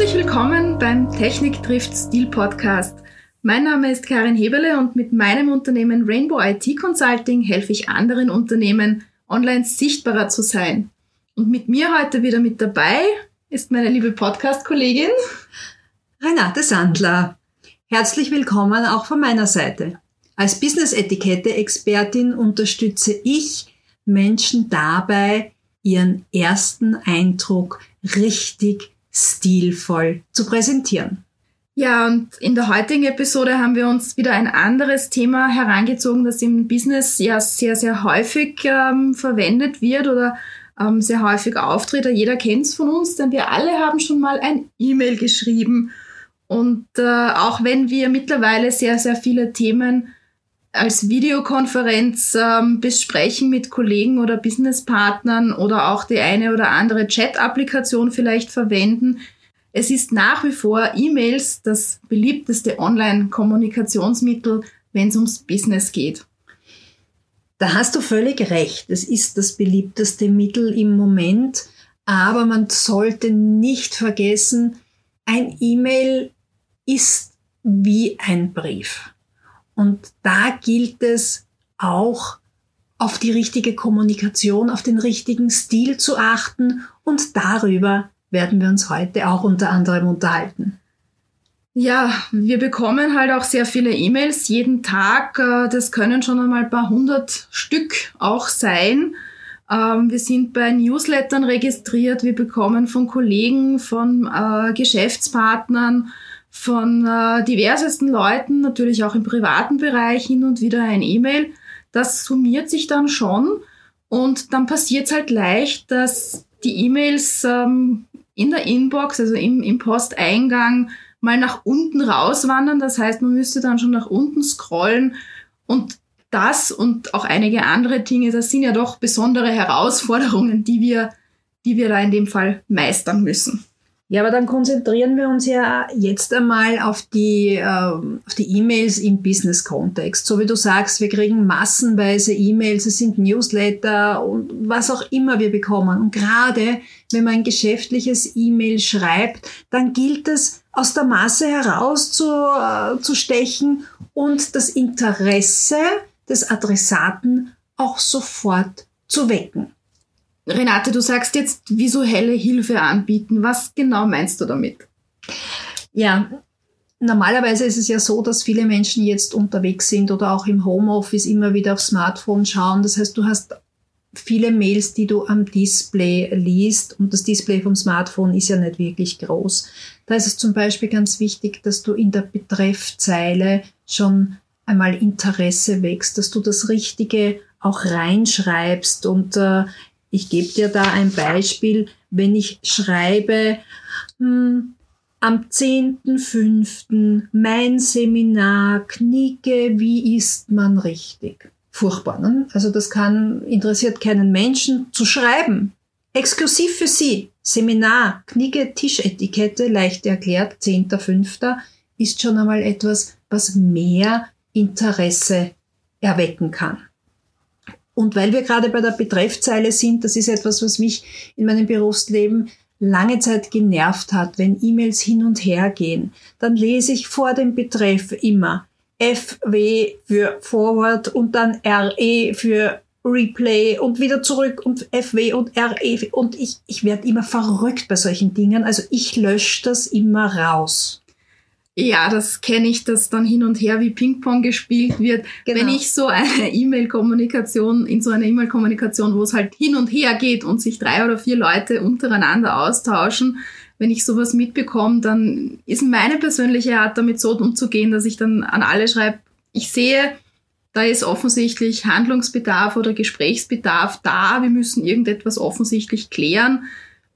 Herzlich willkommen beim Technik trifft Stil Podcast. Mein Name ist Karin Heberle und mit meinem Unternehmen Rainbow IT Consulting helfe ich anderen Unternehmen, online sichtbarer zu sein. Und mit mir heute wieder mit dabei ist meine liebe Podcast-Kollegin Renate Sandler. Herzlich willkommen auch von meiner Seite. Als Business-Etikette-Expertin unterstütze ich Menschen dabei, ihren ersten Eindruck richtig stilvoll zu präsentieren. Ja, und in der heutigen Episode haben wir uns wieder ein anderes Thema herangezogen, das im Business ja sehr, sehr häufig ähm, verwendet wird oder ähm, sehr häufig auftritt. Jeder kennt es von uns, denn wir alle haben schon mal ein E-Mail geschrieben. Und äh, auch wenn wir mittlerweile sehr, sehr viele Themen als Videokonferenz ähm, besprechen mit Kollegen oder Businesspartnern oder auch die eine oder andere Chat-Applikation vielleicht verwenden. Es ist nach wie vor E-Mails das beliebteste Online-Kommunikationsmittel, wenn es ums Business geht. Da hast du völlig recht. Es ist das beliebteste Mittel im Moment, aber man sollte nicht vergessen, ein E-Mail ist wie ein Brief. Und da gilt es auch auf die richtige Kommunikation, auf den richtigen Stil zu achten und darüber werden wir uns heute auch unter anderem unterhalten. Ja, wir bekommen halt auch sehr viele E-Mails jeden Tag. Äh, das können schon einmal ein paar hundert Stück auch sein. Ähm, wir sind bei Newslettern registriert. Wir bekommen von Kollegen, von äh, Geschäftspartnern, von äh, diversesten Leuten, natürlich auch im privaten Bereich hin und wieder ein E-Mail. Das summiert sich dann schon und dann passiert es halt leicht, dass die E-Mails ähm, in der Inbox, also im, im Posteingang, mal nach unten rauswandern. Das heißt, man müsste dann schon nach unten scrollen und das und auch einige andere Dinge, das sind ja doch besondere Herausforderungen, die wir, die wir da in dem Fall meistern müssen. Ja, aber dann konzentrieren wir uns ja jetzt einmal auf die, äh, auf die E-Mails im Business-Kontext. So wie du sagst, wir kriegen massenweise E-Mails, es sind Newsletter und was auch immer wir bekommen. Und gerade wenn man ein geschäftliches E-Mail schreibt, dann gilt es, aus der Masse heraus zu, äh, zu stechen und das Interesse des Adressaten auch sofort zu wecken. Renate, du sagst jetzt visuelle Hilfe anbieten. Was genau meinst du damit? Ja, normalerweise ist es ja so, dass viele Menschen jetzt unterwegs sind oder auch im Homeoffice immer wieder aufs Smartphone schauen. Das heißt, du hast viele Mails, die du am Display liest und das Display vom Smartphone ist ja nicht wirklich groß. Da ist es zum Beispiel ganz wichtig, dass du in der Betreffzeile schon einmal Interesse wächst, dass du das Richtige auch reinschreibst und äh, ich gebe dir da ein Beispiel, wenn ich schreibe, hm, am 10.05. mein Seminar Knicke, wie ist man richtig? Furchtbar, ne? Also das kann, interessiert keinen Menschen zu schreiben. Exklusiv für Sie. Seminar, Knicke, Tischetikette, leicht erklärt, 10.05. ist schon einmal etwas, was mehr Interesse erwecken kann. Und weil wir gerade bei der Betreffzeile sind, das ist etwas, was mich in meinem Berufsleben lange Zeit genervt hat, wenn E-Mails hin und her gehen, dann lese ich vor dem Betreff immer FW für Forward und dann RE für Replay und wieder zurück und FW und RE und ich, ich werde immer verrückt bei solchen Dingen. Also ich lösche das immer raus. Ja, das kenne ich, dass dann hin und her wie Ping-Pong gespielt wird. Genau. Wenn ich so eine E-Mail-Kommunikation, in so einer E-Mail-Kommunikation, wo es halt hin und her geht und sich drei oder vier Leute untereinander austauschen, wenn ich sowas mitbekomme, dann ist meine persönliche Art damit so umzugehen, dass ich dann an alle schreibe, ich sehe, da ist offensichtlich Handlungsbedarf oder Gesprächsbedarf da, wir müssen irgendetwas offensichtlich klären.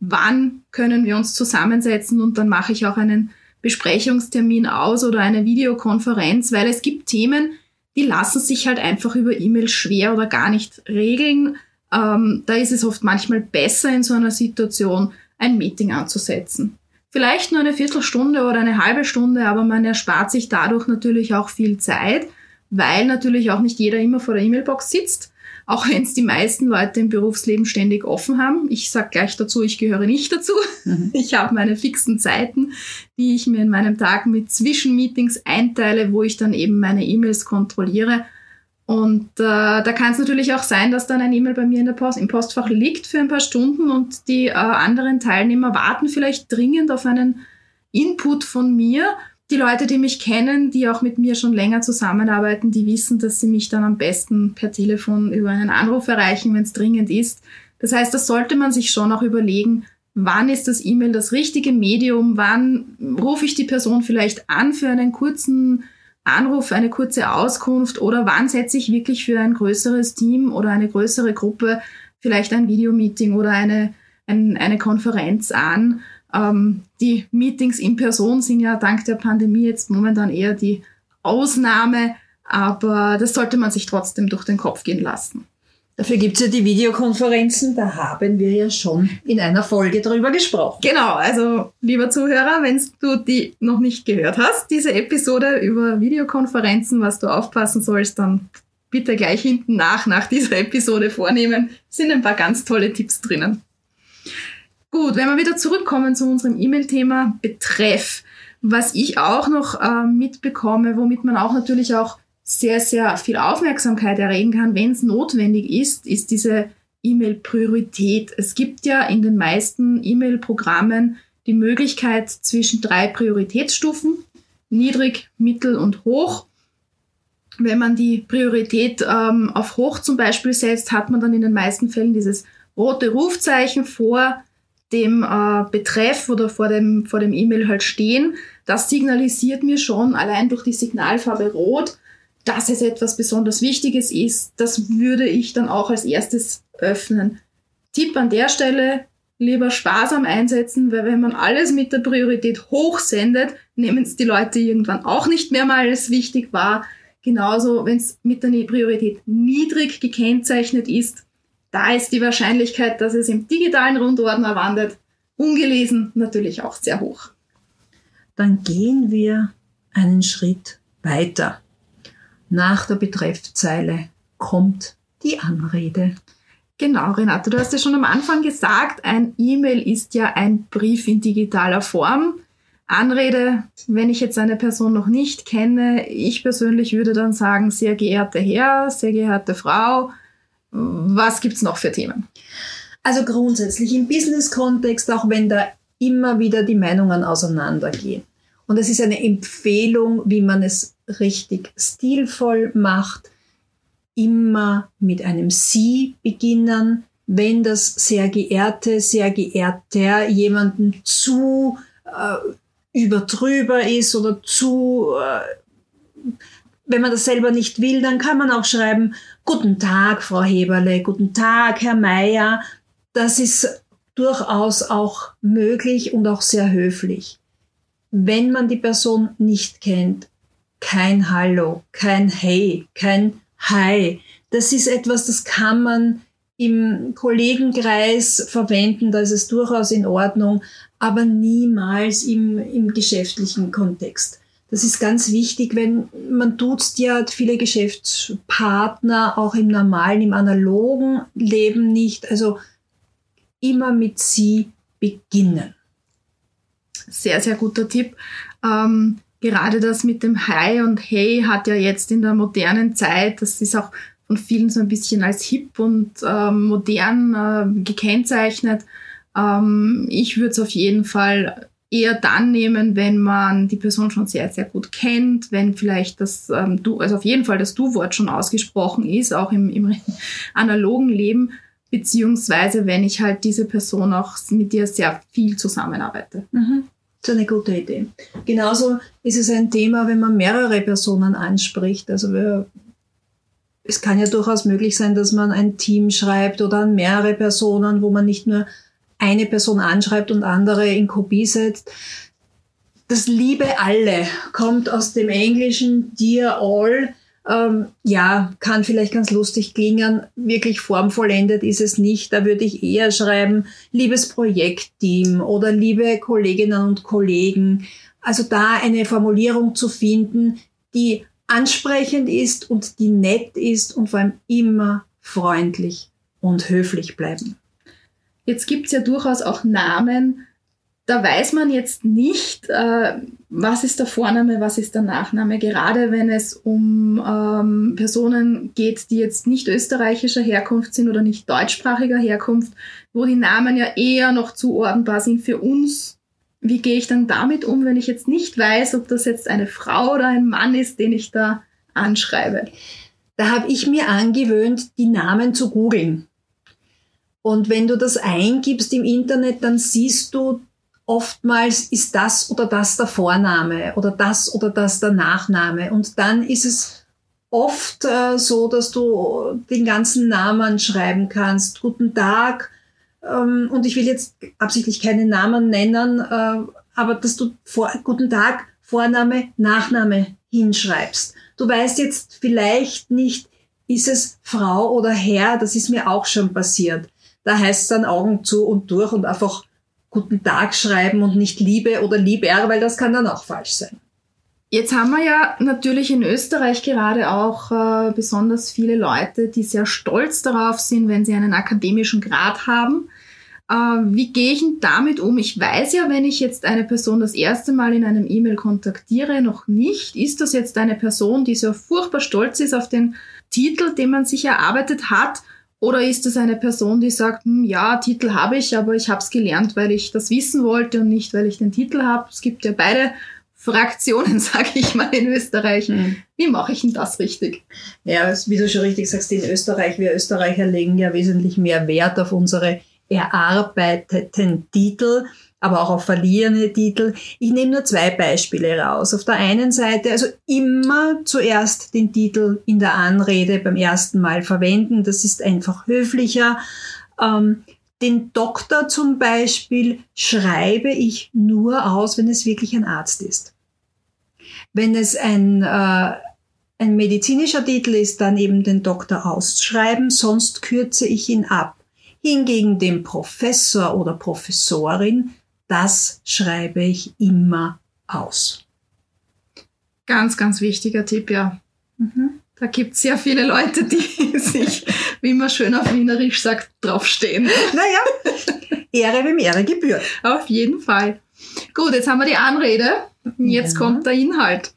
Wann können wir uns zusammensetzen? Und dann mache ich auch einen Besprechungstermin aus oder eine Videokonferenz, weil es gibt Themen, die lassen sich halt einfach über E-Mail schwer oder gar nicht regeln. Ähm, da ist es oft manchmal besser in so einer Situation, ein Meeting anzusetzen. Vielleicht nur eine Viertelstunde oder eine halbe Stunde, aber man erspart sich dadurch natürlich auch viel Zeit, weil natürlich auch nicht jeder immer vor der E-Mail-Box sitzt. Auch wenn es die meisten Leute im Berufsleben ständig offen haben. Ich sage gleich dazu, ich gehöre nicht dazu. Mhm. Ich habe meine fixen Zeiten, die ich mir in meinem Tag mit Zwischenmeetings einteile, wo ich dann eben meine E-Mails kontrolliere. Und äh, da kann es natürlich auch sein, dass dann ein E-Mail bei mir in der Post, im Postfach liegt für ein paar Stunden und die äh, anderen Teilnehmer warten vielleicht dringend auf einen Input von mir die Leute, die mich kennen, die auch mit mir schon länger zusammenarbeiten, die wissen, dass sie mich dann am besten per Telefon über einen Anruf erreichen, wenn es dringend ist. Das heißt, das sollte man sich schon auch überlegen, wann ist das E-Mail das richtige Medium, wann rufe ich die Person vielleicht an für einen kurzen Anruf, eine kurze Auskunft oder wann setze ich wirklich für ein größeres Team oder eine größere Gruppe vielleicht ein Videomeeting oder eine, ein, eine Konferenz an ähm, die Meetings in Person sind ja dank der Pandemie jetzt momentan eher die Ausnahme, aber das sollte man sich trotzdem durch den Kopf gehen lassen. Dafür gibt's ja die Videokonferenzen, da haben wir ja schon in einer Folge drüber gesprochen. Genau, also lieber Zuhörer, wenn du die noch nicht gehört hast, diese Episode über Videokonferenzen, was du aufpassen sollst, dann bitte gleich hinten nach, nach dieser Episode vornehmen. Sind ein paar ganz tolle Tipps drinnen. Gut, wenn wir wieder zurückkommen zu unserem E-Mail-Thema Betreff, was ich auch noch äh, mitbekomme, womit man auch natürlich auch sehr, sehr viel Aufmerksamkeit erregen kann, wenn es notwendig ist, ist diese E-Mail-Priorität. Es gibt ja in den meisten E-Mail-Programmen die Möglichkeit zwischen drei Prioritätsstufen, niedrig, mittel und hoch. Wenn man die Priorität ähm, auf hoch zum Beispiel setzt, hat man dann in den meisten Fällen dieses rote Rufzeichen vor dem äh, Betreff oder vor dem, vor dem E-Mail halt stehen, das signalisiert mir schon allein durch die Signalfarbe Rot, dass es etwas besonders Wichtiges ist. Das würde ich dann auch als erstes öffnen. Tipp an der Stelle, lieber sparsam einsetzen, weil wenn man alles mit der Priorität hoch sendet, nehmen es die Leute irgendwann auch nicht mehr mal als wichtig wahr. Genauso, wenn es mit der Priorität niedrig gekennzeichnet ist, da ist die Wahrscheinlichkeit, dass es im digitalen Rundordner wandert, ungelesen natürlich auch sehr hoch. Dann gehen wir einen Schritt weiter. Nach der Betreffzeile kommt die Anrede. Genau, Renate, du hast ja schon am Anfang gesagt, ein E-Mail ist ja ein Brief in digitaler Form. Anrede, wenn ich jetzt eine Person noch nicht kenne, ich persönlich würde dann sagen, sehr geehrter Herr, sehr geehrte Frau, was gibt's noch für Themen? Also grundsätzlich im Business-Kontext, auch wenn da immer wieder die Meinungen auseinandergehen. Und es ist eine Empfehlung, wie man es richtig stilvoll macht. Immer mit einem Sie beginnen. Wenn das sehr geehrte, sehr geehrter jemanden zu äh, übertrüber ist oder zu äh, wenn man das selber nicht will, dann kann man auch schreiben, guten Tag, Frau Heberle, guten Tag, Herr Meier. Das ist durchaus auch möglich und auch sehr höflich. Wenn man die Person nicht kennt, kein Hallo, kein Hey, kein Hi. Das ist etwas, das kann man im Kollegenkreis verwenden, da ist es durchaus in Ordnung, aber niemals im, im geschäftlichen Kontext. Das ist ganz wichtig, wenn man duzt ja viele Geschäftspartner auch im normalen, im analogen Leben nicht. Also immer mit sie beginnen. Sehr, sehr guter Tipp. Ähm, gerade das mit dem Hi und Hey hat ja jetzt in der modernen Zeit, das ist auch von vielen so ein bisschen als hip und ähm, modern äh, gekennzeichnet. Ähm, ich würde es auf jeden Fall eher dann nehmen, wenn man die Person schon sehr, sehr gut kennt, wenn vielleicht das ähm, Du, also auf jeden Fall das Du-Wort schon ausgesprochen ist, auch im, im analogen Leben, beziehungsweise wenn ich halt diese Person auch mit dir sehr viel zusammenarbeite. Mhm. Das ist eine gute Idee. Genauso ist es ein Thema, wenn man mehrere Personen anspricht. Also wir, es kann ja durchaus möglich sein, dass man ein Team schreibt oder an mehrere Personen, wo man nicht nur eine Person anschreibt und andere in Kopie setzt. Das Liebe alle kommt aus dem Englischen Dear All. Ähm, ja, kann vielleicht ganz lustig klingen. Wirklich formvollendet ist es nicht. Da würde ich eher schreiben, liebes Projektteam oder liebe Kolleginnen und Kollegen. Also da eine Formulierung zu finden, die ansprechend ist und die nett ist und vor allem immer freundlich und höflich bleiben. Jetzt gibt's ja durchaus auch Namen, da weiß man jetzt nicht, äh, was ist der Vorname, was ist der Nachname, gerade wenn es um ähm, Personen geht, die jetzt nicht österreichischer Herkunft sind oder nicht deutschsprachiger Herkunft, wo die Namen ja eher noch zuordnenbar sind für uns. Wie gehe ich dann damit um, wenn ich jetzt nicht weiß, ob das jetzt eine Frau oder ein Mann ist, den ich da anschreibe? Da habe ich mir angewöhnt, die Namen zu googeln. Und wenn du das eingibst im Internet, dann siehst du oftmals ist das oder das der Vorname oder das oder das der Nachname. Und dann ist es oft äh, so, dass du den ganzen Namen schreiben kannst. Guten Tag. Ähm, und ich will jetzt absichtlich keine Namen nennen, äh, aber dass du vor, Guten Tag, Vorname, Nachname hinschreibst. Du weißt jetzt vielleicht nicht, ist es Frau oder Herr, das ist mir auch schon passiert. Da heißt es dann Augen zu und durch und einfach guten Tag schreiben und nicht Liebe oder Lieber, weil das kann dann auch falsch sein. Jetzt haben wir ja natürlich in Österreich gerade auch äh, besonders viele Leute, die sehr stolz darauf sind, wenn sie einen akademischen Grad haben. Äh, wie gehe ich denn damit um? Ich weiß ja, wenn ich jetzt eine Person das erste Mal in einem E-Mail kontaktiere, noch nicht, ist das jetzt eine Person, die so furchtbar stolz ist auf den Titel, den man sich erarbeitet hat oder ist es eine Person, die sagt, hm, ja, Titel habe ich, aber ich habe es gelernt, weil ich das wissen wollte und nicht, weil ich den Titel habe. Es gibt ja beide Fraktionen, sage ich mal, in Österreich. Mhm. Wie mache ich denn das richtig? Ja, wie du schon richtig sagst, in Österreich, wir Österreicher legen ja wesentlich mehr Wert auf unsere erarbeiteten Titel aber auch auf verlierende Titel. Ich nehme nur zwei Beispiele raus. Auf der einen Seite, also immer zuerst den Titel in der Anrede beim ersten Mal verwenden. Das ist einfach höflicher. Ähm, den Doktor zum Beispiel schreibe ich nur aus, wenn es wirklich ein Arzt ist. Wenn es ein, äh, ein medizinischer Titel ist, dann eben den Doktor ausschreiben, sonst kürze ich ihn ab. Hingegen dem Professor oder Professorin das schreibe ich immer aus. Ganz, ganz wichtiger Tipp, ja. Mhm. Da gibt es sehr viele Leute, die sich, wie man schön auf Wienerisch sagt, draufstehen. Naja, Ehre wem Ehre gebührt. Auf jeden Fall. Gut, jetzt haben wir die Anrede. Jetzt ja. kommt der Inhalt.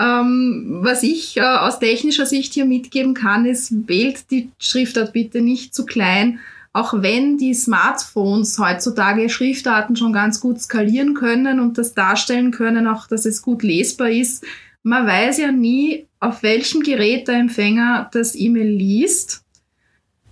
Ähm, was ich äh, aus technischer Sicht hier mitgeben kann, ist, wählt die Schriftart bitte nicht zu klein auch wenn die Smartphones heutzutage Schriftarten schon ganz gut skalieren können und das darstellen können, auch dass es gut lesbar ist, man weiß ja nie, auf welchem Gerät der Empfänger das E-Mail liest.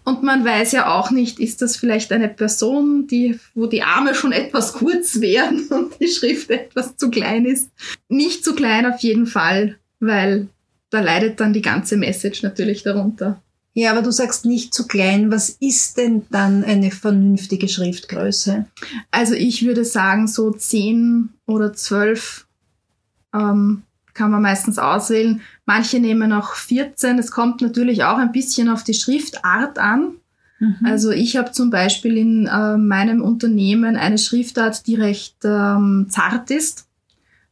Und man weiß ja auch nicht, ist das vielleicht eine Person, die, wo die Arme schon etwas kurz wären und die Schrift etwas zu klein ist. Nicht zu klein auf jeden Fall, weil da leidet dann die ganze Message natürlich darunter. Ja, aber du sagst nicht zu klein. Was ist denn dann eine vernünftige Schriftgröße? Also ich würde sagen, so 10 oder 12 ähm, kann man meistens auswählen. Manche nehmen auch 14. Es kommt natürlich auch ein bisschen auf die Schriftart an. Mhm. Also ich habe zum Beispiel in äh, meinem Unternehmen eine Schriftart, die recht ähm, zart ist,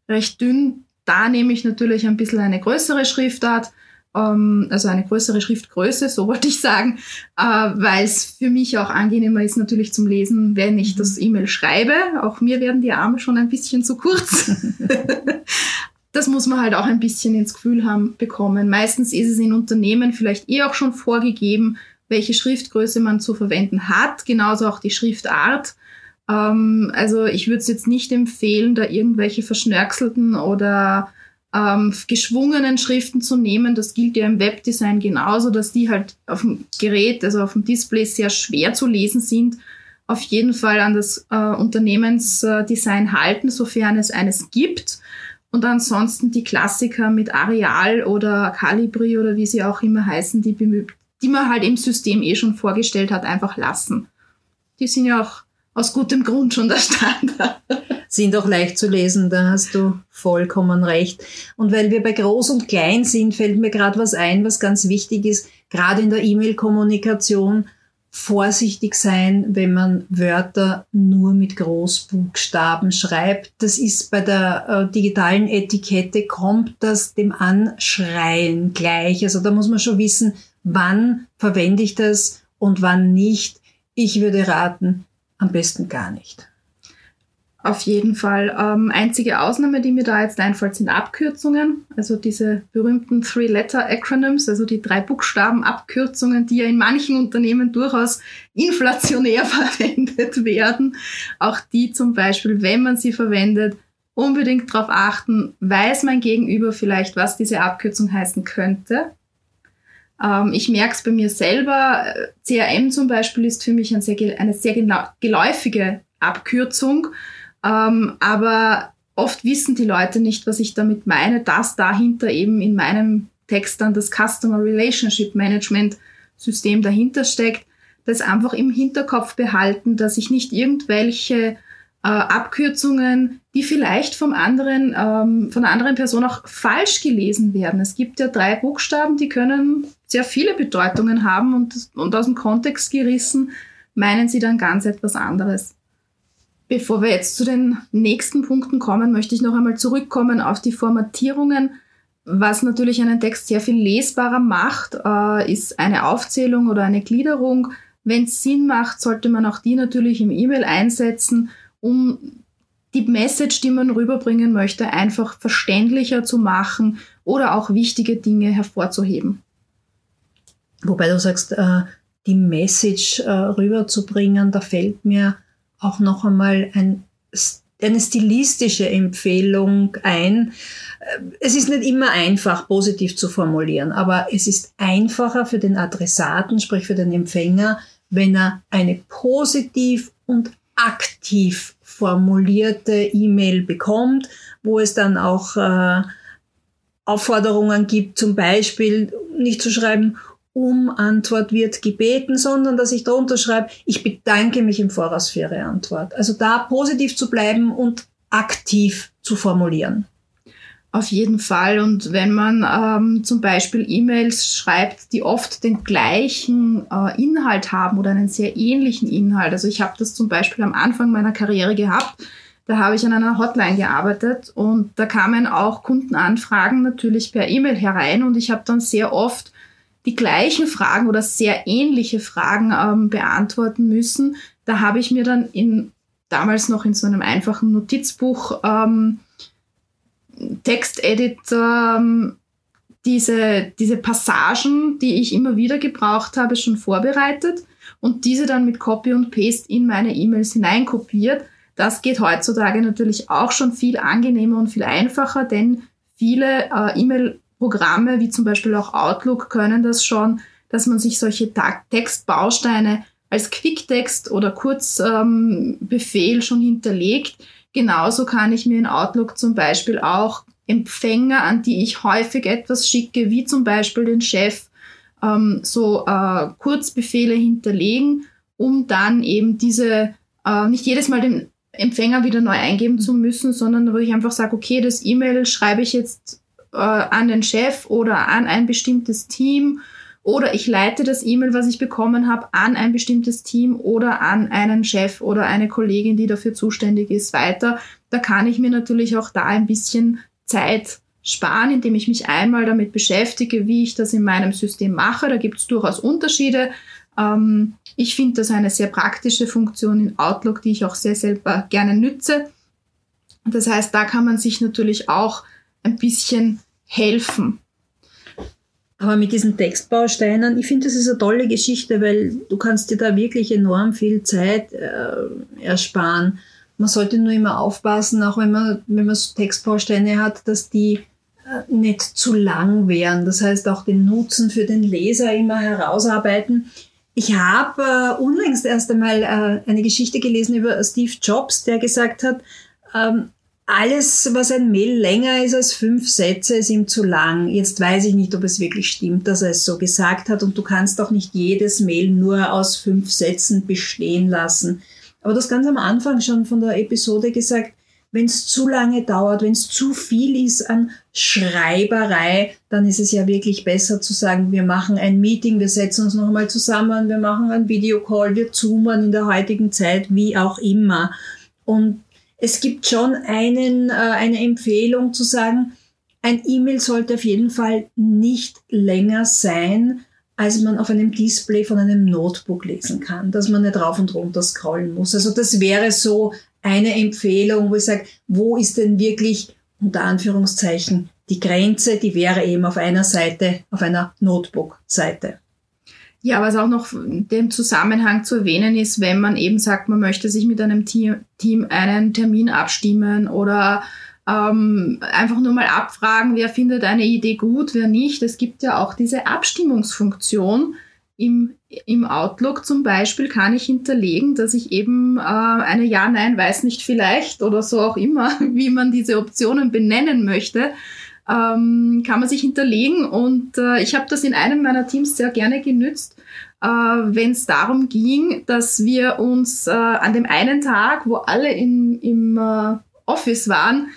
recht dünn. Da nehme ich natürlich ein bisschen eine größere Schriftart also eine größere Schriftgröße, so wollte ich sagen, äh, weil es für mich auch angenehmer ist natürlich zum Lesen, wenn ich das mhm. E-Mail schreibe. Auch mir werden die Arme schon ein bisschen zu kurz. das muss man halt auch ein bisschen ins Gefühl haben bekommen. Meistens ist es in Unternehmen vielleicht eh auch schon vorgegeben, welche Schriftgröße man zu verwenden hat, genauso auch die Schriftart. Ähm, also ich würde es jetzt nicht empfehlen, da irgendwelche verschnörkelten oder ähm, geschwungenen Schriften zu nehmen. Das gilt ja im Webdesign genauso, dass die halt auf dem Gerät, also auf dem Display sehr schwer zu lesen sind. Auf jeden Fall an das äh, Unternehmensdesign halten, sofern es eines gibt. Und ansonsten die Klassiker mit Areal oder Calibri oder wie sie auch immer heißen, die, die man halt im System eh schon vorgestellt hat, einfach lassen. Die sind ja auch aus gutem Grund schon der Standard sind auch leicht zu lesen, da hast du vollkommen recht. Und weil wir bei Groß und Klein sind, fällt mir gerade was ein, was ganz wichtig ist, gerade in der E-Mail-Kommunikation, vorsichtig sein, wenn man Wörter nur mit Großbuchstaben schreibt. Das ist bei der äh, digitalen Etikette, kommt das dem Anschreien gleich. Also da muss man schon wissen, wann verwende ich das und wann nicht. Ich würde raten, am besten gar nicht. Auf jeden Fall. Ähm, einzige Ausnahme, die mir da jetzt einfällt, sind Abkürzungen. Also diese berühmten Three-Letter-Acronyms, also die drei Buchstaben-Abkürzungen, die ja in manchen Unternehmen durchaus inflationär verwendet werden. Auch die zum Beispiel, wenn man sie verwendet, unbedingt darauf achten, weiß mein Gegenüber vielleicht, was diese Abkürzung heißen könnte. Ähm, ich merke es bei mir selber. CRM zum Beispiel ist für mich ein sehr, eine sehr geläufige Abkürzung. Ähm, aber oft wissen die Leute nicht, was ich damit meine, dass dahinter eben in meinem Text dann das Customer Relationship Management System dahinter steckt. Das einfach im Hinterkopf behalten, dass ich nicht irgendwelche äh, Abkürzungen, die vielleicht vom anderen, ähm, von einer anderen Person auch falsch gelesen werden. Es gibt ja drei Buchstaben, die können sehr viele Bedeutungen haben und, und aus dem Kontext gerissen meinen sie dann ganz etwas anderes. Bevor wir jetzt zu den nächsten Punkten kommen, möchte ich noch einmal zurückkommen auf die Formatierungen. Was natürlich einen Text sehr viel lesbarer macht, äh, ist eine Aufzählung oder eine Gliederung. Wenn es Sinn macht, sollte man auch die natürlich im E-Mail einsetzen, um die Message, die man rüberbringen möchte, einfach verständlicher zu machen oder auch wichtige Dinge hervorzuheben. Wobei du sagst, äh, die Message äh, rüberzubringen, da fällt mir auch noch einmal ein, eine stilistische Empfehlung ein. Es ist nicht immer einfach, positiv zu formulieren, aber es ist einfacher für den Adressaten, sprich für den Empfänger, wenn er eine positiv und aktiv formulierte E-Mail bekommt, wo es dann auch äh, Aufforderungen gibt, zum Beispiel nicht zu schreiben, um Antwort wird gebeten, sondern dass ich drunter schreibe, ich bedanke mich im Voraus für Ihre Antwort. Also da positiv zu bleiben und aktiv zu formulieren. Auf jeden Fall. Und wenn man ähm, zum Beispiel E-Mails schreibt, die oft den gleichen äh, Inhalt haben oder einen sehr ähnlichen Inhalt. Also ich habe das zum Beispiel am Anfang meiner Karriere gehabt. Da habe ich an einer Hotline gearbeitet und da kamen auch Kundenanfragen natürlich per E-Mail herein und ich habe dann sehr oft die gleichen Fragen oder sehr ähnliche Fragen ähm, beantworten müssen. Da habe ich mir dann in damals noch in so einem einfachen Notizbuch ähm, Texteditor ähm, diese, diese Passagen, die ich immer wieder gebraucht habe, schon vorbereitet und diese dann mit Copy und Paste in meine E-Mails hineinkopiert. Das geht heutzutage natürlich auch schon viel angenehmer und viel einfacher, denn viele äh, E-Mail Programme wie zum Beispiel auch Outlook können das schon, dass man sich solche Textbausteine als Quicktext oder Kurzbefehl ähm, schon hinterlegt. Genauso kann ich mir in Outlook zum Beispiel auch Empfänger, an die ich häufig etwas schicke, wie zum Beispiel den Chef, ähm, so äh, Kurzbefehle hinterlegen, um dann eben diese, äh, nicht jedes Mal den Empfänger wieder neu eingeben zu müssen, sondern wo ich einfach sage, okay, das E-Mail schreibe ich jetzt äh, an den Chef oder an ein bestimmtes Team oder ich leite das E-Mail, was ich bekommen habe, an ein bestimmtes Team oder an einen Chef oder eine Kollegin, die dafür zuständig ist, weiter. Da kann ich mir natürlich auch da ein bisschen Zeit sparen, indem ich mich einmal damit beschäftige, wie ich das in meinem System mache. Da gibt es durchaus Unterschiede. Ähm, ich finde das eine sehr praktische Funktion in Outlook, die ich auch sehr selber gerne nütze. Das heißt, da kann man sich natürlich auch ein bisschen helfen. Aber mit diesen Textbausteinen, ich finde, das ist eine tolle Geschichte, weil du kannst dir da wirklich enorm viel Zeit äh, ersparen. Man sollte nur immer aufpassen, auch wenn man, wenn man so Textbausteine hat, dass die äh, nicht zu lang wären. Das heißt, auch den Nutzen für den Leser immer herausarbeiten. Ich habe äh, unlängst erst einmal äh, eine Geschichte gelesen über Steve Jobs, der gesagt hat, ähm, alles, was ein Mail länger ist als fünf Sätze, ist ihm zu lang. Jetzt weiß ich nicht, ob es wirklich stimmt, dass er es so gesagt hat und du kannst auch nicht jedes Mail nur aus fünf Sätzen bestehen lassen. Aber das ganz am Anfang schon von der Episode gesagt, wenn es zu lange dauert, wenn es zu viel ist an Schreiberei, dann ist es ja wirklich besser zu sagen, wir machen ein Meeting, wir setzen uns noch einmal zusammen, wir machen ein Videocall, wir zoomen in der heutigen Zeit, wie auch immer. Und es gibt schon einen, äh, eine Empfehlung zu sagen, ein E-Mail sollte auf jeden Fall nicht länger sein als man auf einem Display von einem Notebook lesen kann, dass man nicht rauf und runter scrollen muss. Also das wäre so eine Empfehlung, wo ich sage, wo ist denn wirklich unter Anführungszeichen die Grenze, die wäre eben auf einer Seite, auf einer Notebook-Seite. Ja, was auch noch in dem Zusammenhang zu erwähnen ist, wenn man eben sagt, man möchte sich mit einem Team, einen Termin abstimmen oder ähm, einfach nur mal abfragen, wer findet eine Idee gut, wer nicht. Es gibt ja auch diese Abstimmungsfunktion im, im Outlook zum Beispiel kann ich hinterlegen, dass ich eben äh, eine Ja, Nein, weiß nicht vielleicht oder so auch immer, wie man diese Optionen benennen möchte, ähm, kann man sich hinterlegen. Und äh, ich habe das in einem meiner Teams sehr gerne genützt, äh, wenn es darum ging, dass wir uns äh, an dem einen Tag, wo alle in, im äh, Office waren,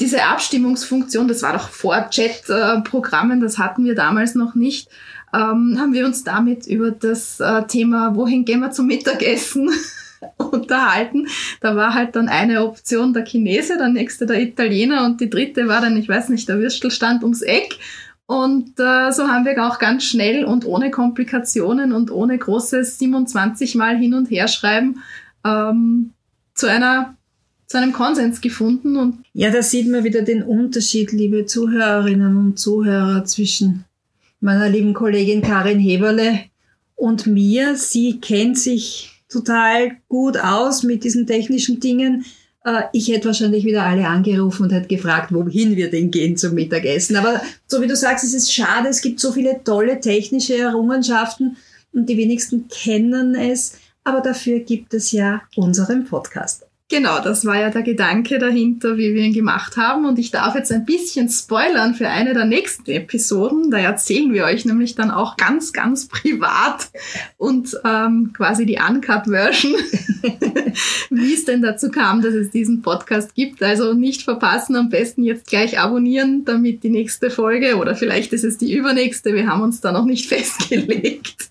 diese Abstimmungsfunktion, das war doch vor Chat-Programmen, das hatten wir damals noch nicht, ähm, haben wir uns damit über das äh, Thema, wohin gehen wir zum Mittagessen, unterhalten. Da war halt dann eine Option der Chinese, der nächste der Italiener und die dritte war dann, ich weiß nicht, der Würstelstand ums Eck. Und äh, so haben wir auch ganz schnell und ohne Komplikationen und ohne großes 27 Mal hin und her schreiben ähm, zu einer zu einem Konsens gefunden. Und ja, da sieht man wieder den Unterschied, liebe Zuhörerinnen und Zuhörer, zwischen meiner lieben Kollegin Karin Heberle und mir. Sie kennt sich total gut aus mit diesen technischen Dingen. Äh, ich hätte wahrscheinlich wieder alle angerufen und hätte gefragt, wohin wir denn gehen zum Mittagessen. Aber so wie du sagst, es ist schade, es gibt so viele tolle technische Errungenschaften und die wenigsten kennen es. Aber dafür gibt es ja unseren Podcast. Genau, das war ja der Gedanke dahinter, wie wir ihn gemacht haben. Und ich darf jetzt ein bisschen spoilern für eine der nächsten Episoden. Da erzählen wir euch nämlich dann auch ganz, ganz privat und ähm, quasi die Uncut-Version, wie es denn dazu kam, dass es diesen Podcast gibt. Also nicht verpassen, am besten jetzt gleich abonnieren, damit die nächste Folge oder vielleicht ist es die übernächste, wir haben uns da noch nicht festgelegt.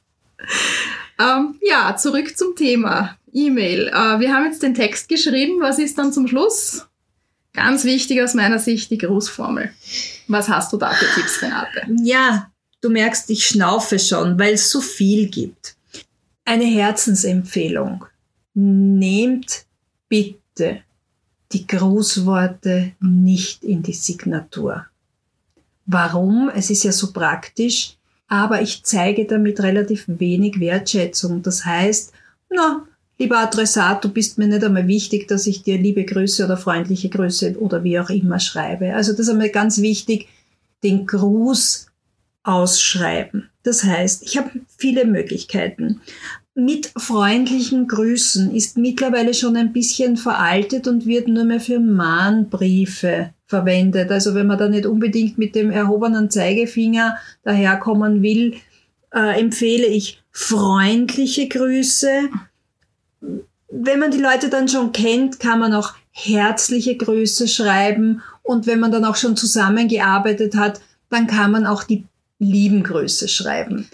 Ähm, ja, zurück zum Thema. E-Mail. Äh, wir haben jetzt den Text geschrieben. Was ist dann zum Schluss? Ganz wichtig aus meiner Sicht die Grußformel. Was hast du da für Tipps, Renate? Ja, du merkst, ich schnaufe schon, weil es so viel gibt. Eine Herzensempfehlung. Nehmt bitte die Grußworte nicht in die Signatur. Warum? Es ist ja so praktisch, aber ich zeige damit relativ wenig Wertschätzung. Das heißt, na, Lieber Adressat, du bist mir nicht einmal wichtig, dass ich dir liebe Grüße oder freundliche Grüße oder wie auch immer schreibe. Also das ist einmal ganz wichtig, den Gruß ausschreiben. Das heißt, ich habe viele Möglichkeiten. Mit freundlichen Grüßen ist mittlerweile schon ein bisschen veraltet und wird nur mehr für Mahnbriefe verwendet. Also wenn man da nicht unbedingt mit dem erhobenen Zeigefinger daherkommen will, äh, empfehle ich freundliche Grüße wenn man die Leute dann schon kennt, kann man auch herzliche Grüße schreiben und wenn man dann auch schon zusammengearbeitet hat, dann kann man auch die lieben Grüße schreiben.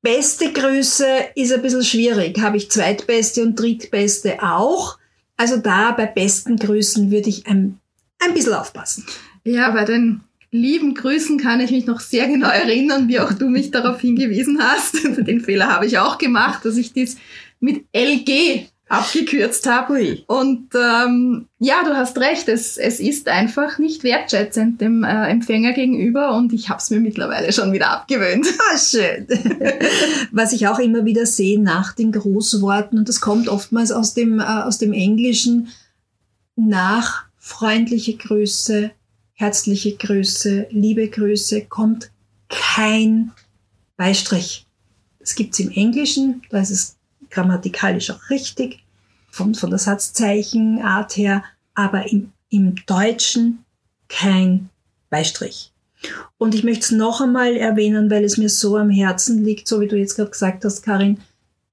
Beste Grüße ist ein bisschen schwierig, habe ich zweitbeste und drittbeste auch. Also da bei besten Grüßen würde ich ein, ein bisschen aufpassen. Ja, bei den lieben Grüßen kann ich mich noch sehr genau erinnern, wie auch du mich darauf hingewiesen hast. Den Fehler habe ich auch gemacht, dass ich dies mit LG abgekürzt habe. Und ähm, ja, du hast recht, es, es ist einfach nicht wertschätzend dem äh, Empfänger gegenüber und ich habe es mir mittlerweile schon wieder abgewöhnt. Ah, schön. Was ich auch immer wieder sehe nach den Grußworten, und das kommt oftmals aus dem, äh, aus dem Englischen, nach freundliche Grüße, herzliche Grüße, liebe Grüße, kommt kein Beistrich. Das gibt's im Englischen, da ist es grammatikalisch auch richtig, von, von der Satzzeichenart her, aber im, im Deutschen kein Beistrich. Und ich möchte es noch einmal erwähnen, weil es mir so am Herzen liegt, so wie du jetzt gerade gesagt hast, Karin,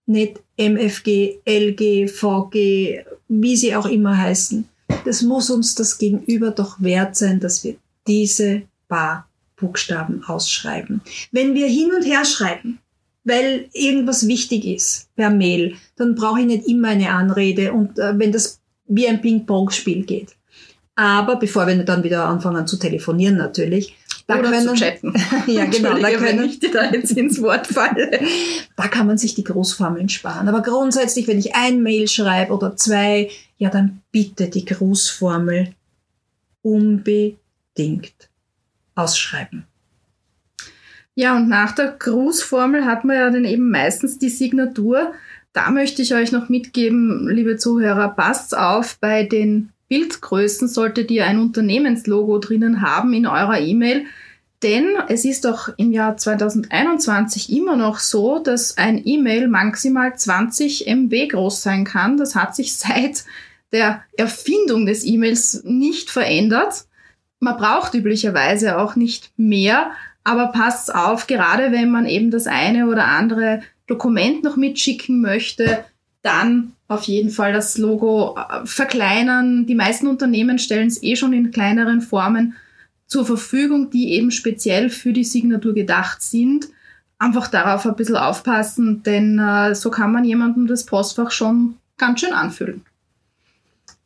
nicht MFG, LG, VG, wie sie auch immer heißen. Das muss uns das Gegenüber doch wert sein, dass wir diese paar Buchstaben ausschreiben. Wenn wir hin und her schreiben, weil irgendwas wichtig ist per Mail, dann brauche ich nicht immer eine Anrede und äh, wenn das wie ein Ping-Pong-Spiel geht. Aber bevor wir dann wieder anfangen zu telefonieren natürlich. Da oder können, zu chatten. ja, genau. Da können, wenn ich dir da jetzt ins Wort falle. da kann man sich die Grußformeln sparen. Aber grundsätzlich, wenn ich ein Mail schreibe oder zwei, ja, dann bitte die Grußformel unbedingt ausschreiben. Ja, und nach der Grußformel hat man ja dann eben meistens die Signatur. Da möchte ich euch noch mitgeben, liebe Zuhörer, passt auf bei den Bildgrößen solltet ihr ein Unternehmenslogo drinnen haben in eurer E-Mail. Denn es ist doch im Jahr 2021 immer noch so, dass ein E-Mail maximal 20 MB groß sein kann. Das hat sich seit der Erfindung des E-Mails nicht verändert. Man braucht üblicherweise auch nicht mehr, aber passt auf, gerade wenn man eben das eine oder andere Dokument noch mitschicken möchte, dann auf jeden Fall das Logo äh, verkleinern. Die meisten Unternehmen stellen es eh schon in kleineren Formen zur Verfügung, die eben speziell für die Signatur gedacht sind. Einfach darauf ein bisschen aufpassen, denn äh, so kann man jemandem das Postfach schon ganz schön anfüllen.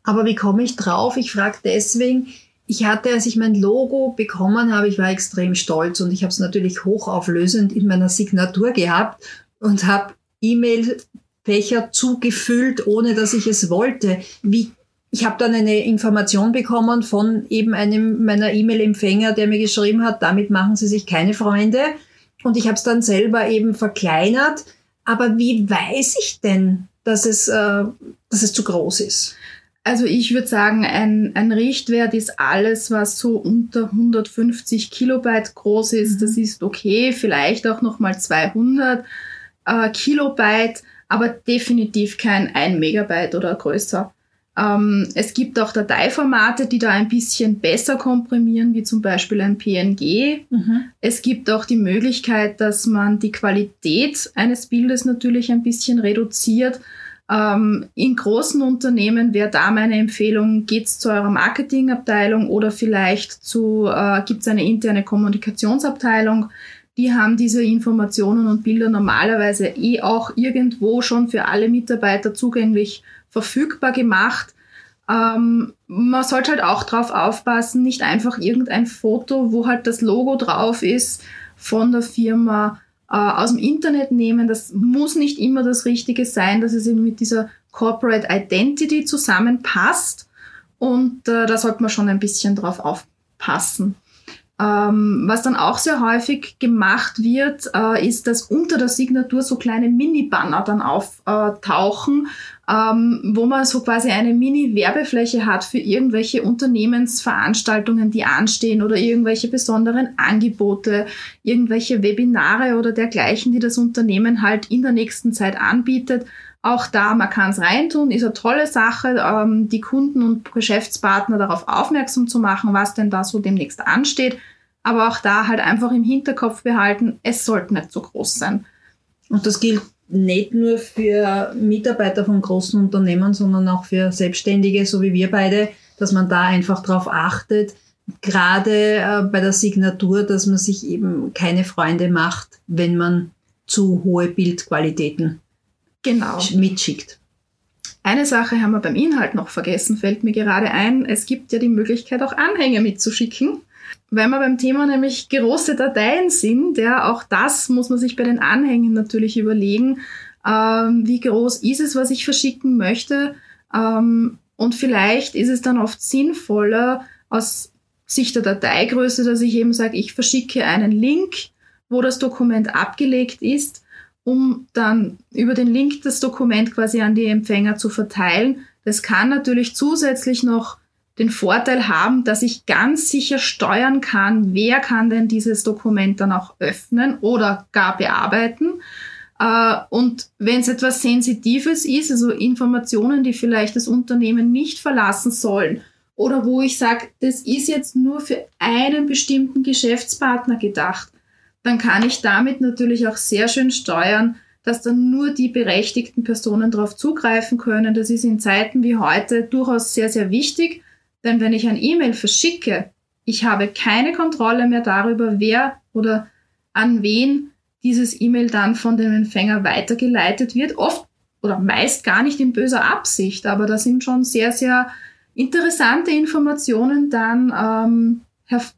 Aber wie komme ich drauf? Ich frage deswegen, ich hatte, als ich mein Logo bekommen habe, ich war extrem stolz und ich habe es natürlich hochauflösend in meiner Signatur gehabt und habe E-Mail Fächer zugefüllt, ohne dass ich es wollte. Wie ich habe dann eine Information bekommen von eben einem meiner E-Mail-Empfänger, der mir geschrieben hat, damit machen Sie sich keine Freunde. Und ich habe es dann selber eben verkleinert. Aber wie weiß ich denn, dass es, äh, dass es zu groß ist? Also ich würde sagen, ein, ein Richtwert ist alles, was so unter 150 Kilobyte groß ist. Mhm. Das ist okay, vielleicht auch nochmal 200 äh, Kilobyte aber definitiv kein 1 Megabyte oder größer. Ähm, es gibt auch Dateiformate, die da ein bisschen besser komprimieren, wie zum Beispiel ein PNG. Mhm. Es gibt auch die Möglichkeit, dass man die Qualität eines Bildes natürlich ein bisschen reduziert. Ähm, in großen Unternehmen wäre da meine Empfehlung, geht's zu eurer Marketingabteilung oder vielleicht zu, äh, gibt es eine interne Kommunikationsabteilung die haben diese Informationen und Bilder normalerweise eh auch irgendwo schon für alle Mitarbeiter zugänglich verfügbar gemacht. Ähm, man sollte halt auch drauf aufpassen, nicht einfach irgendein Foto, wo halt das Logo drauf ist von der Firma aus dem Internet nehmen. Das muss nicht immer das Richtige sein, dass es eben mit dieser Corporate Identity zusammenpasst. Und äh, da sollte man schon ein bisschen drauf aufpassen. Ähm, was dann auch sehr häufig gemacht wird, äh, ist, dass unter der Signatur so kleine Mini-Banner dann auftauchen, ähm, wo man so quasi eine Mini-Werbefläche hat für irgendwelche Unternehmensveranstaltungen, die anstehen oder irgendwelche besonderen Angebote, irgendwelche Webinare oder dergleichen, die das Unternehmen halt in der nächsten Zeit anbietet. Auch da, man kann es reintun, ist eine tolle Sache, ähm, die Kunden und Geschäftspartner darauf aufmerksam zu machen, was denn da so demnächst ansteht. Aber auch da halt einfach im Hinterkopf behalten, es sollte nicht so groß sein. Und das gilt nicht nur für Mitarbeiter von großen Unternehmen, sondern auch für Selbstständige, so wie wir beide, dass man da einfach darauf achtet, gerade äh, bei der Signatur, dass man sich eben keine Freunde macht, wenn man zu hohe Bildqualitäten genau. mitschickt. Eine Sache haben wir beim Inhalt noch vergessen, fällt mir gerade ein. Es gibt ja die Möglichkeit, auch Anhänge mitzuschicken. Weil wir beim Thema nämlich große Dateien sind, ja, auch das muss man sich bei den Anhängen natürlich überlegen. Ähm, wie groß ist es, was ich verschicken möchte? Ähm, und vielleicht ist es dann oft sinnvoller aus Sicht der Dateigröße, dass ich eben sage, ich verschicke einen Link, wo das Dokument abgelegt ist um dann über den Link das Dokument quasi an die Empfänger zu verteilen. Das kann natürlich zusätzlich noch den Vorteil haben, dass ich ganz sicher steuern kann, wer kann denn dieses Dokument dann auch öffnen oder gar bearbeiten. Äh, und wenn es etwas Sensitives ist, also Informationen, die vielleicht das Unternehmen nicht verlassen sollen, oder wo ich sage, das ist jetzt nur für einen bestimmten Geschäftspartner gedacht, dann kann ich damit natürlich auch sehr schön steuern, dass dann nur die berechtigten Personen darauf zugreifen können. Das ist in Zeiten wie heute durchaus sehr, sehr wichtig, denn wenn ich ein E-Mail verschicke, ich habe keine Kontrolle mehr darüber, wer oder an wen dieses E-Mail dann von dem Empfänger weitergeleitet wird. Oft oder meist gar nicht in böser Absicht, aber da sind schon sehr, sehr interessante Informationen dann ähm,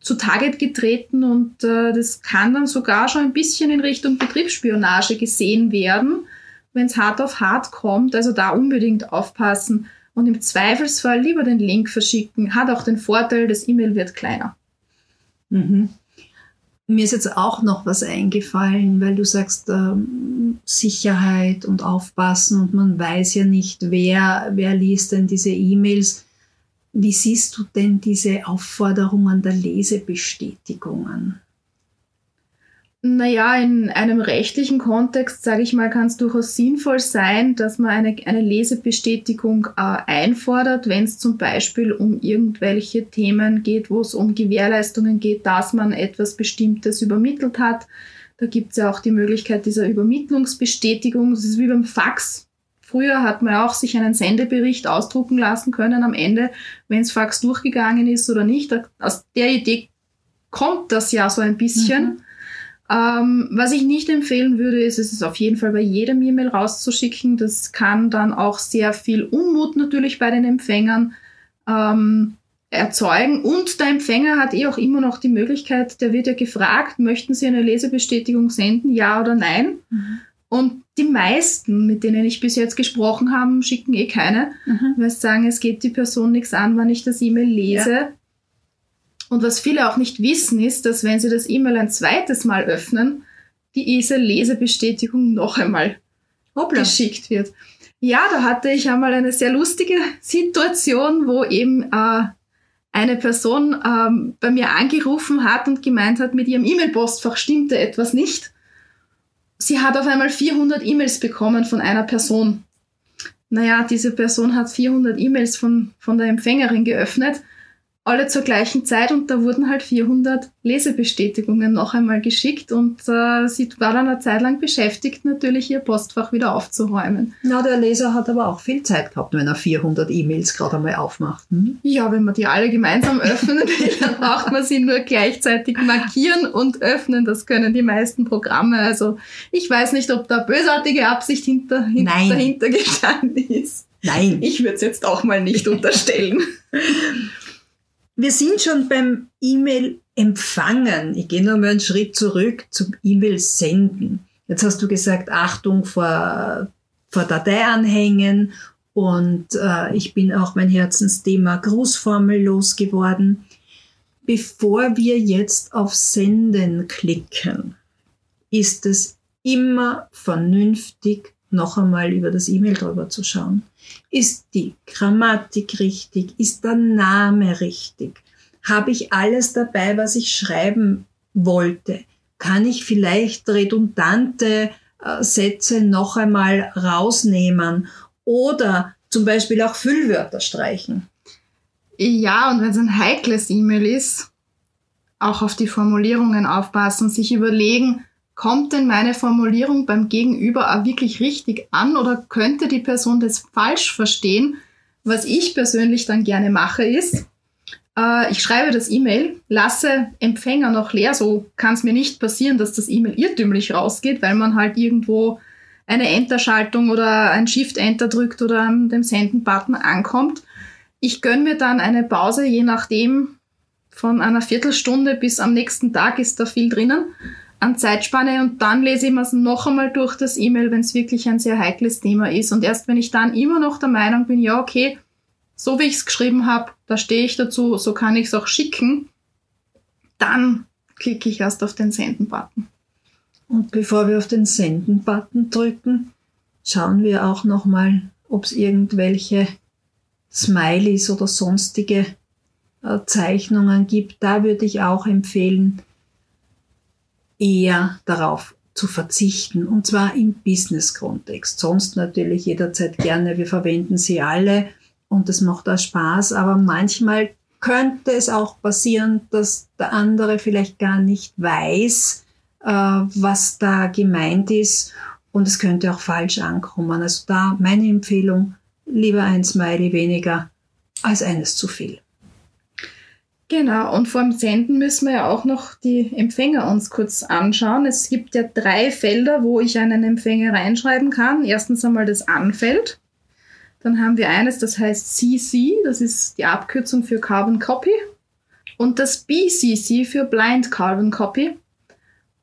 zutage getreten und äh, das kann dann sogar schon ein bisschen in Richtung Betriebsspionage gesehen werden, wenn es hart auf hart kommt. Also da unbedingt aufpassen und im Zweifelsfall lieber den Link verschicken. Hat auch den Vorteil, das E-Mail wird kleiner. Mhm. Mir ist jetzt auch noch was eingefallen, weil du sagst ähm, Sicherheit und Aufpassen und man weiß ja nicht, wer, wer liest denn diese E-Mails. Wie siehst du denn diese Aufforderungen der Lesebestätigungen? Naja, in einem rechtlichen Kontext, sage ich mal, kann es durchaus sinnvoll sein, dass man eine, eine Lesebestätigung äh, einfordert, wenn es zum Beispiel um irgendwelche Themen geht, wo es um Gewährleistungen geht, dass man etwas Bestimmtes übermittelt hat. Da gibt es ja auch die Möglichkeit dieser Übermittlungsbestätigung. Das ist wie beim Fax. Früher hat man auch sich einen Sendebericht ausdrucken lassen können am Ende, wenn das Fax durchgegangen ist oder nicht. Aus der Idee kommt das ja so ein bisschen. Mhm. Ähm, was ich nicht empfehlen würde, ist, es ist auf jeden Fall bei jedem E-Mail rauszuschicken. Das kann dann auch sehr viel Unmut natürlich bei den Empfängern ähm, erzeugen. Und der Empfänger hat eh auch immer noch die Möglichkeit, der wird ja gefragt, möchten Sie eine Lesebestätigung senden, ja oder nein? Mhm. Und die meisten, mit denen ich bis jetzt gesprochen habe, schicken eh keine, mhm. weil sie sagen, es geht die Person nichts an, wann ich das E-Mail lese. Ja. Und was viele auch nicht wissen, ist, dass wenn sie das E-Mail ein zweites Mal öffnen, die ESA-Lesebestätigung noch einmal Hoppla. geschickt wird. Ja, da hatte ich einmal eine sehr lustige Situation, wo eben äh, eine Person ähm, bei mir angerufen hat und gemeint hat, mit ihrem E-Mail-Postfach stimmte etwas nicht. Sie hat auf einmal 400 E-Mails bekommen von einer Person. Naja, diese Person hat 400 E-Mails von, von der Empfängerin geöffnet alle zur gleichen Zeit und da wurden halt 400 Lesebestätigungen noch einmal geschickt und äh, sie war dann eine Zeit lang beschäftigt, natürlich ihr Postfach wieder aufzuräumen. Na, der Leser hat aber auch viel Zeit gehabt, wenn er 400 E-Mails gerade einmal aufmacht. Hm? Ja, wenn man die alle gemeinsam öffnen will, dann braucht man sie nur gleichzeitig markieren und öffnen. Das können die meisten Programme. Also ich weiß nicht, ob da bösartige Absicht hinter, hinter dahinter gestanden ist. Nein. Ich würde es jetzt auch mal nicht unterstellen. Wir sind schon beim E-Mail empfangen. Ich gehe noch mal einen Schritt zurück zum E-Mail senden. Jetzt hast du gesagt, Achtung vor, vor Dateianhängen und äh, ich bin auch mein Herzensthema Grußformel losgeworden. Bevor wir jetzt auf Senden klicken, ist es immer vernünftig, noch einmal über das E-Mail drüber zu schauen. Ist die Grammatik richtig? Ist der Name richtig? Habe ich alles dabei, was ich schreiben wollte? Kann ich vielleicht redundante äh, Sätze noch einmal rausnehmen oder zum Beispiel auch Füllwörter streichen? Ja, und wenn es ein heikles E-Mail ist, auch auf die Formulierungen aufpassen, sich überlegen, kommt denn meine Formulierung beim Gegenüber auch wirklich richtig an oder könnte die Person das falsch verstehen? Was ich persönlich dann gerne mache ist, äh, ich schreibe das E-Mail, lasse Empfänger noch leer, so kann es mir nicht passieren, dass das E-Mail irrtümlich rausgeht, weil man halt irgendwo eine Enter-Schaltung oder ein Shift-Enter drückt oder an dem Senden-Button ankommt. Ich gönne mir dann eine Pause, je nachdem, von einer Viertelstunde bis am nächsten Tag ist da viel drinnen an Zeitspanne und dann lese ich mir es noch einmal durch das E-Mail, wenn es wirklich ein sehr heikles Thema ist. Und erst wenn ich dann immer noch der Meinung bin, ja, okay, so wie ich es geschrieben habe, da stehe ich dazu, so kann ich es auch schicken, dann klicke ich erst auf den Senden-Button. Und bevor wir auf den Senden-Button drücken, schauen wir auch nochmal, ob es irgendwelche Smileys oder sonstige äh, Zeichnungen gibt. Da würde ich auch empfehlen, eher darauf zu verzichten und zwar im Business-Kontext. Sonst natürlich jederzeit gerne, wir verwenden sie alle und es macht auch Spaß, aber manchmal könnte es auch passieren, dass der andere vielleicht gar nicht weiß, äh, was da gemeint ist und es könnte auch falsch ankommen. Also da meine Empfehlung, lieber ein Smiley weniger als eines zu viel. Genau, und vor dem Senden müssen wir ja auch noch die Empfänger uns kurz anschauen. Es gibt ja drei Felder, wo ich einen Empfänger reinschreiben kann. Erstens einmal das Anfeld. Dann haben wir eines, das heißt CC, das ist die Abkürzung für Carbon Copy. und das BCC für Blind Carbon Copy.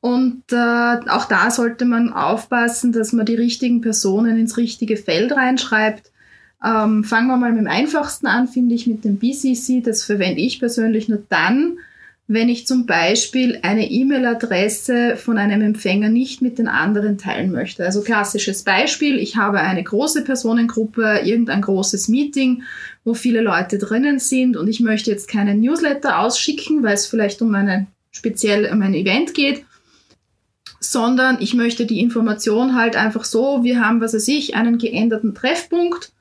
Und äh, auch da sollte man aufpassen, dass man die richtigen Personen ins richtige Feld reinschreibt. Ähm, fangen wir mal mit dem einfachsten an, finde ich, mit dem BCC. Das verwende ich persönlich nur dann, wenn ich zum Beispiel eine E-Mail-Adresse von einem Empfänger nicht mit den anderen teilen möchte. Also klassisches Beispiel, ich habe eine große Personengruppe, irgendein großes Meeting, wo viele Leute drinnen sind und ich möchte jetzt keinen Newsletter ausschicken, weil es vielleicht um eine speziell um ein Event geht, sondern ich möchte die Information halt einfach so, wir haben, was weiß ich, einen geänderten Treffpunkt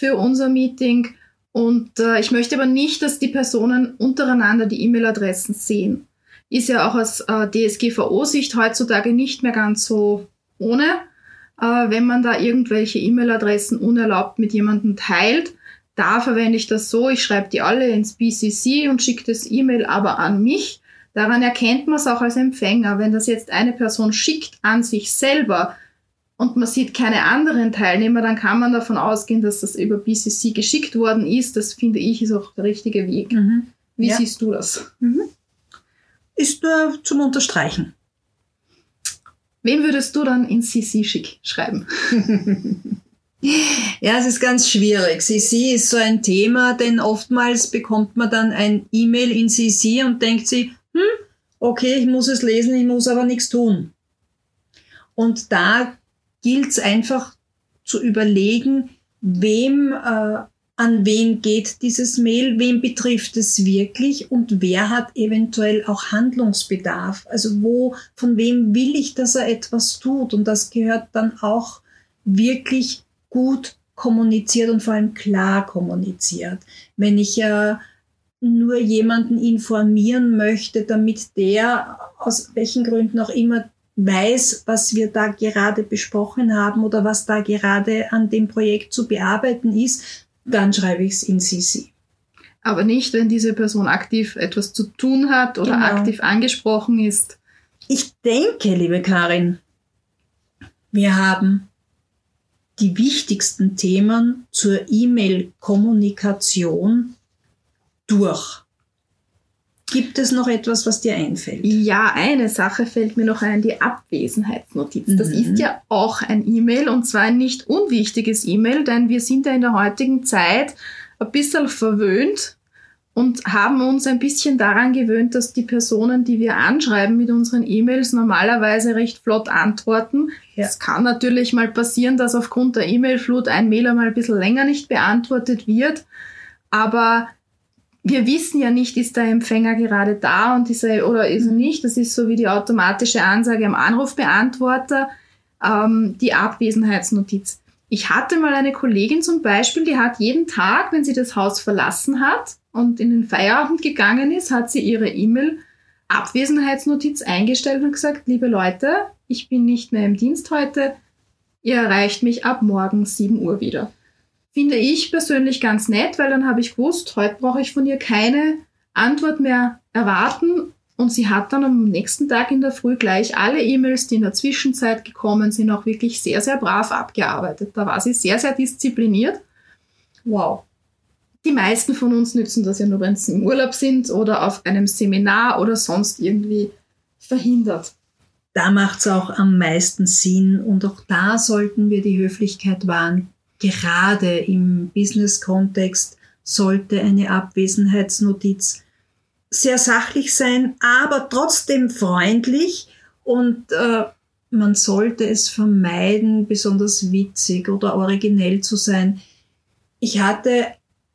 für unser Meeting und äh, ich möchte aber nicht, dass die Personen untereinander die E-Mail-Adressen sehen. Ist ja auch aus äh, DSGVO-Sicht heutzutage nicht mehr ganz so ohne, äh, wenn man da irgendwelche E-Mail-Adressen unerlaubt mit jemandem teilt. Da verwende ich das so, ich schreibe die alle ins BCC und schicke das E-Mail aber an mich. Daran erkennt man es auch als Empfänger. Wenn das jetzt eine Person schickt an sich selber, und man sieht keine anderen Teilnehmer, dann kann man davon ausgehen, dass das über BCC geschickt worden ist. Das finde ich ist auch der richtige Weg. Mhm. Wie ja. siehst du das? Mhm. Ist nur zum Unterstreichen. Wen würdest du dann in CC schick schreiben? ja, es ist ganz schwierig. CC ist so ein Thema, denn oftmals bekommt man dann ein E-Mail in CC und denkt sich, hm, okay, ich muss es lesen, ich muss aber nichts tun. Und da gilt es einfach zu überlegen, wem, äh, an wen geht dieses Mail, wem betrifft es wirklich und wer hat eventuell auch Handlungsbedarf. Also wo, von wem will ich, dass er etwas tut? Und das gehört dann auch wirklich gut kommuniziert und vor allem klar kommuniziert. Wenn ich äh, nur jemanden informieren möchte, damit der aus welchen Gründen auch immer weiß, was wir da gerade besprochen haben oder was da gerade an dem Projekt zu bearbeiten ist, dann schreibe ich es in CC. Aber nicht, wenn diese Person aktiv etwas zu tun hat oder genau. aktiv angesprochen ist. Ich denke, liebe Karin, wir haben die wichtigsten Themen zur E-Mail-Kommunikation durch. Gibt es noch etwas, was dir einfällt? Ja, eine Sache fällt mir noch ein, die Abwesenheitsnotiz. Mhm. Das ist ja auch ein E-Mail und zwar ein nicht unwichtiges E-Mail, denn wir sind ja in der heutigen Zeit ein bisschen verwöhnt und haben uns ein bisschen daran gewöhnt, dass die Personen, die wir anschreiben mit unseren E-Mails, normalerweise recht flott antworten. Ja. Es kann natürlich mal passieren, dass aufgrund der E-Mail-Flut ein Mail einmal ein bisschen länger nicht beantwortet wird, aber wir wissen ja nicht, ist der Empfänger gerade da und ist er oder ist er nicht. Das ist so wie die automatische Ansage am Anrufbeantworter, ähm, die Abwesenheitsnotiz. Ich hatte mal eine Kollegin zum Beispiel, die hat jeden Tag, wenn sie das Haus verlassen hat und in den Feierabend gegangen ist, hat sie ihre E-Mail Abwesenheitsnotiz eingestellt und gesagt, liebe Leute, ich bin nicht mehr im Dienst heute, ihr erreicht mich ab morgen 7 Uhr wieder. Finde ich persönlich ganz nett, weil dann habe ich gewusst, heute brauche ich von ihr keine Antwort mehr erwarten. Und sie hat dann am nächsten Tag in der Früh gleich alle E-Mails, die in der Zwischenzeit gekommen sind, auch wirklich sehr, sehr brav abgearbeitet. Da war sie sehr, sehr diszipliniert. Wow. Die meisten von uns nützen das ja nur, wenn sie im Urlaub sind oder auf einem Seminar oder sonst irgendwie verhindert. Da macht es auch am meisten Sinn und auch da sollten wir die Höflichkeit wahren gerade im Business-Kontext sollte eine Abwesenheitsnotiz sehr sachlich sein, aber trotzdem freundlich und äh, man sollte es vermeiden, besonders witzig oder originell zu sein. Ich hatte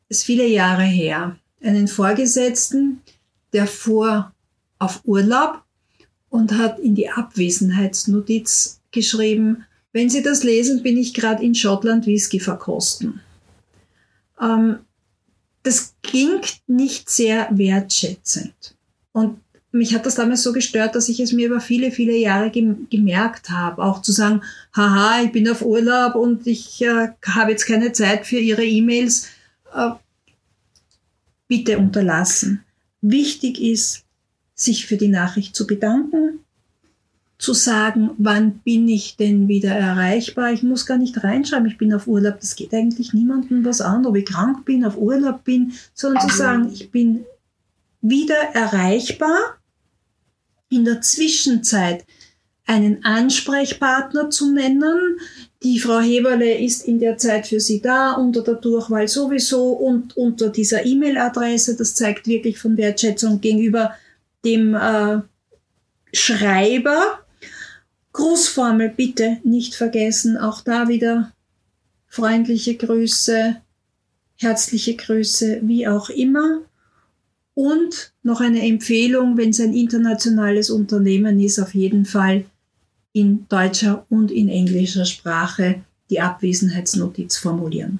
es viele Jahre her, einen Vorgesetzten, der fuhr auf Urlaub und hat in die Abwesenheitsnotiz geschrieben, wenn Sie das lesen, bin ich gerade in Schottland Whisky verkosten. Ähm, das klingt nicht sehr wertschätzend. Und mich hat das damals so gestört, dass ich es mir über viele, viele Jahre gem gemerkt habe. Auch zu sagen, haha, ich bin auf Urlaub und ich äh, habe jetzt keine Zeit für Ihre E-Mails. Äh, bitte unterlassen. Wichtig ist, sich für die Nachricht zu bedanken, zu sagen, wann bin ich denn wieder erreichbar. Ich muss gar nicht reinschreiben, ich bin auf Urlaub. Das geht eigentlich niemandem was an, ob ich krank bin, auf Urlaub bin, sondern zu sagen, ich bin wieder erreichbar. In der Zwischenzeit einen Ansprechpartner zu nennen. Die Frau Heberle ist in der Zeit für Sie da, unter der Durchwahl sowieso und unter dieser E-Mail-Adresse. Das zeigt wirklich von Wertschätzung gegenüber dem äh, Schreiber. Grußformel bitte nicht vergessen. Auch da wieder freundliche Grüße, herzliche Grüße, wie auch immer. Und noch eine Empfehlung, wenn es ein internationales Unternehmen ist, auf jeden Fall in deutscher und in englischer Sprache die Abwesenheitsnotiz formulieren.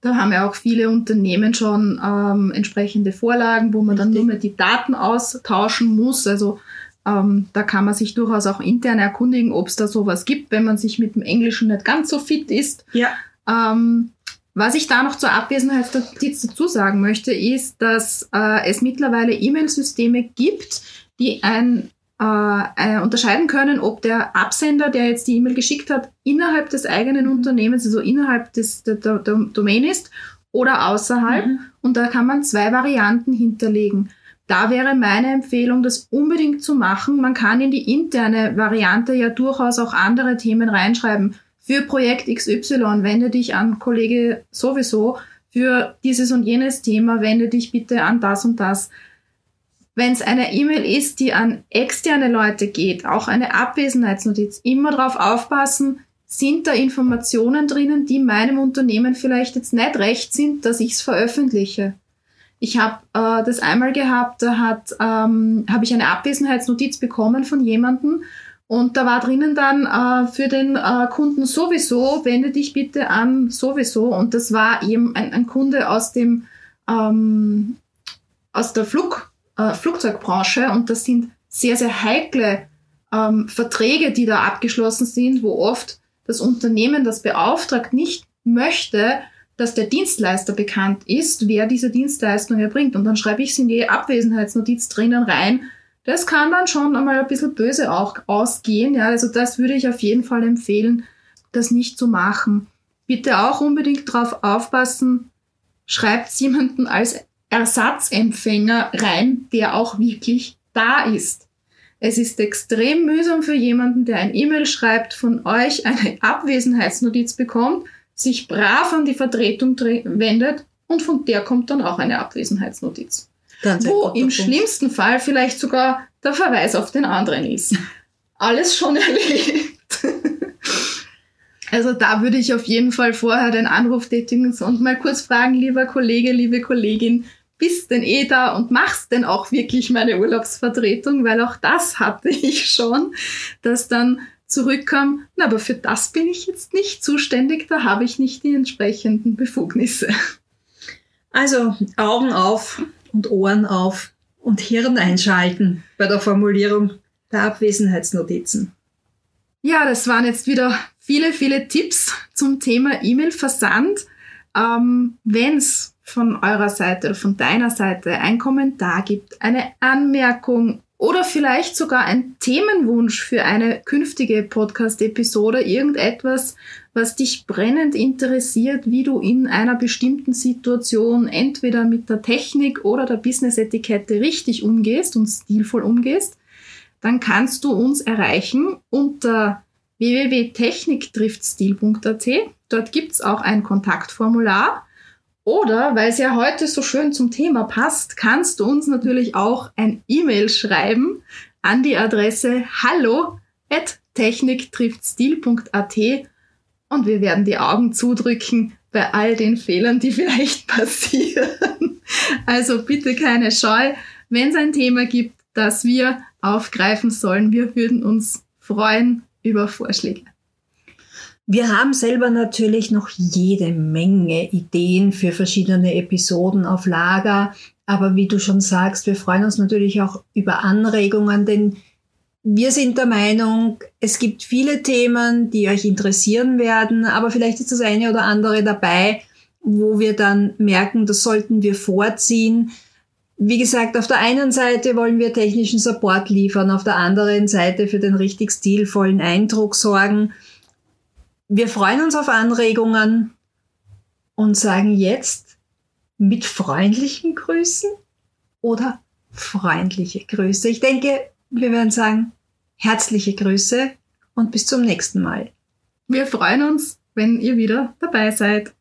Da haben ja auch viele Unternehmen schon ähm, entsprechende Vorlagen, wo man Richtig. dann nur mehr die Daten austauschen muss. Also ähm, da kann man sich durchaus auch intern erkundigen, ob es da sowas gibt, wenn man sich mit dem Englischen nicht ganz so fit ist. Ja. Ähm, was ich da noch zur Abwesenheitsnotiz dazu sagen möchte, ist, dass äh, es mittlerweile E-Mail-Systeme gibt, die ein äh, äh, unterscheiden können, ob der Absender, der jetzt die E-Mail geschickt hat, innerhalb des eigenen Unternehmens, also innerhalb des, der, der, der Domain ist oder außerhalb. Mhm. Und da kann man zwei Varianten hinterlegen. Da wäre meine Empfehlung, das unbedingt zu machen. Man kann in die interne Variante ja durchaus auch andere Themen reinschreiben. Für Projekt XY wende dich an Kollege sowieso. Für dieses und jenes Thema wende dich bitte an das und das. Wenn es eine E-Mail ist, die an externe Leute geht, auch eine Abwesenheitsnotiz, immer darauf aufpassen, sind da Informationen drinnen, die meinem Unternehmen vielleicht jetzt nicht recht sind, dass ich es veröffentliche. Ich habe äh, das einmal gehabt, da hat ähm, habe ich eine Abwesenheitsnotiz bekommen von jemandem und da war drinnen dann äh, für den äh, Kunden sowieso, wende dich bitte an sowieso und das war eben ein, ein Kunde aus dem ähm, aus der Flug äh, Flugzeugbranche und das sind sehr, sehr heikle ähm, Verträge, die da abgeschlossen sind, wo oft das Unternehmen, das beauftragt, nicht möchte, dass der Dienstleister bekannt ist, wer diese Dienstleistung erbringt. Und dann schreibe ich es in die Abwesenheitsnotiz drinnen rein. Das kann dann schon einmal ein bisschen böse auch ausgehen. Ja, also das würde ich auf jeden Fall empfehlen, das nicht zu machen. Bitte auch unbedingt darauf aufpassen, schreibt jemanden als Ersatzempfänger rein, der auch wirklich da ist. Es ist extrem mühsam für jemanden, der ein E-Mail schreibt, von euch eine Abwesenheitsnotiz bekommt, sich brav an die Vertretung wendet und von der kommt dann auch eine Abwesenheitsnotiz. Ganz Wo im Punkt. schlimmsten Fall vielleicht sogar der Verweis auf den anderen ist. Alles schon erlebt. Also da würde ich auf jeden Fall vorher den Anruf tätigen und mal kurz fragen, lieber Kollege, liebe Kollegin, bist denn eh da und machst denn auch wirklich meine Urlaubsvertretung, weil auch das hatte ich schon, dass dann zurückkam, na, aber für das bin ich jetzt nicht zuständig, da habe ich nicht die entsprechenden Befugnisse. Also Augen auf und Ohren auf und Hirn einschalten bei der Formulierung der Abwesenheitsnotizen. Ja, das waren jetzt wieder viele, viele Tipps zum Thema E-Mail-Versand. Ähm, Wenn es von eurer Seite oder von deiner Seite ein Kommentar gibt, eine Anmerkung oder vielleicht sogar ein Themenwunsch für eine künftige Podcast-Episode, irgendetwas, was dich brennend interessiert, wie du in einer bestimmten Situation entweder mit der Technik oder der Business-Etikette richtig umgehst und stilvoll umgehst, dann kannst du uns erreichen unter www.techniktriftstil.at. Dort gibt's auch ein Kontaktformular oder, weil es ja heute so schön zum Thema passt, kannst du uns natürlich auch ein E-Mail schreiben an die Adresse hallo at und wir werden die Augen zudrücken bei all den Fehlern, die vielleicht passieren. Also bitte keine Scheu, wenn es ein Thema gibt, das wir aufgreifen sollen. Wir würden uns freuen über Vorschläge. Wir haben selber natürlich noch jede Menge Ideen für verschiedene Episoden auf Lager. Aber wie du schon sagst, wir freuen uns natürlich auch über Anregungen, denn wir sind der Meinung, es gibt viele Themen, die euch interessieren werden, aber vielleicht ist das eine oder andere dabei, wo wir dann merken, das sollten wir vorziehen. Wie gesagt, auf der einen Seite wollen wir technischen Support liefern, auf der anderen Seite für den richtig stilvollen Eindruck sorgen. Wir freuen uns auf Anregungen und sagen jetzt mit freundlichen Grüßen oder freundliche Grüße. Ich denke, wir werden sagen, herzliche Grüße und bis zum nächsten Mal. Wir freuen uns, wenn ihr wieder dabei seid.